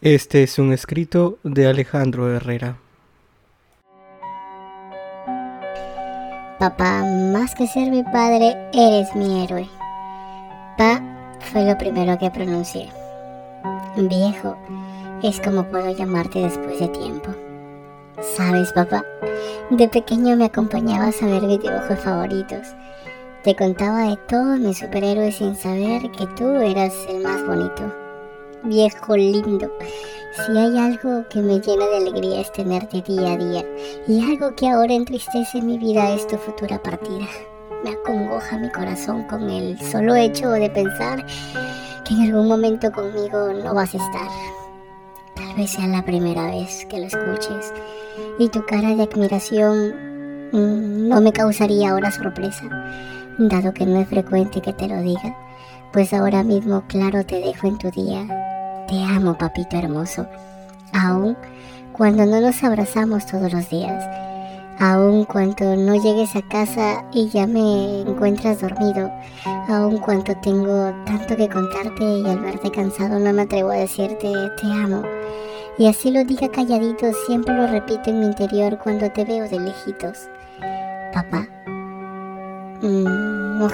Este es un escrito de Alejandro Herrera. Papá, más que ser mi padre, eres mi héroe. Pa fue lo primero que pronuncié. Viejo, es como puedo llamarte después de tiempo. Sabes, papá, de pequeño me acompañabas a ver mis dibujos favoritos. Te contaba de todos mis superhéroes sin saber que tú eras el más bonito viejo lindo. Si hay algo que me llena de alegría es tenerte día a día, y algo que ahora entristece mi vida es tu futura partida. Me acongoja mi corazón con el solo hecho de pensar que en algún momento conmigo no vas a estar. Tal vez sea la primera vez que lo escuches, y tu cara de admiración mm, no me causaría ahora sorpresa, dado que no es frecuente que te lo diga, pues ahora mismo claro te dejo en tu día. Te amo, papito hermoso, aun cuando no nos abrazamos todos los días, aun cuando no llegues a casa y ya me encuentras dormido, aun cuando tengo tanto que contarte y al verte cansado no me atrevo a decirte te amo. Y así lo diga calladito, siempre lo repito en mi interior cuando te veo de lejitos. Papá, mm, no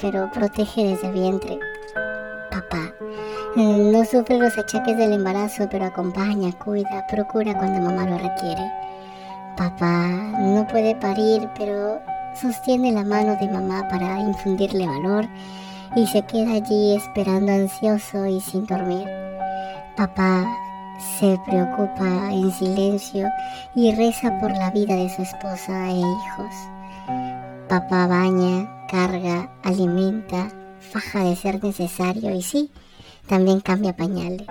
pero protege desde el vientre. Papá, no sufre los achaques del embarazo, pero acompaña, cuida, procura cuando mamá lo requiere. Papá no puede parir, pero sostiene la mano de mamá para infundirle valor y se queda allí esperando ansioso y sin dormir. Papá se preocupa en silencio y reza por la vida de su esposa e hijos. Papá baña, carga, alimenta, faja de ser necesario y sí, también cambia pañales.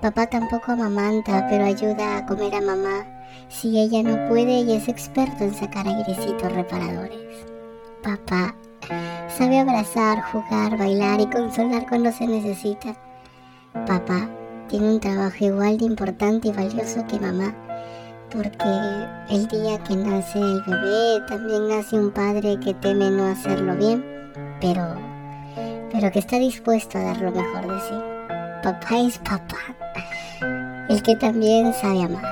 Papá tampoco amamanta, pero ayuda a comer a mamá. Si ella no puede, y es experto en sacar airecitos reparadores. Papá sabe abrazar, jugar, bailar y consolar cuando se necesita. Papá tiene un trabajo igual de importante y valioso que mamá, porque el día que nace el bebé también nace un padre que teme no hacerlo bien, pero pero que está dispuesto a dar lo mejor de sí. Papá es papá, el que también sabe amar.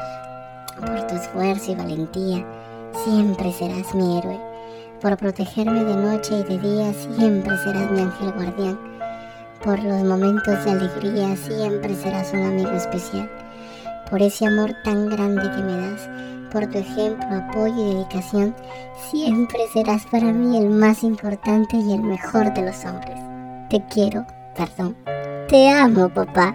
Por tu esfuerzo y valentía, siempre serás mi héroe. Por protegerme de noche y de día, siempre serás mi ángel guardián. Por los momentos de alegría, siempre serás un amigo especial. Por ese amor tan grande que me das, por tu ejemplo, apoyo y dedicación, siempre serás para mí el más importante y el mejor de los hombres. Te quiero, perdón. Te amo, papá.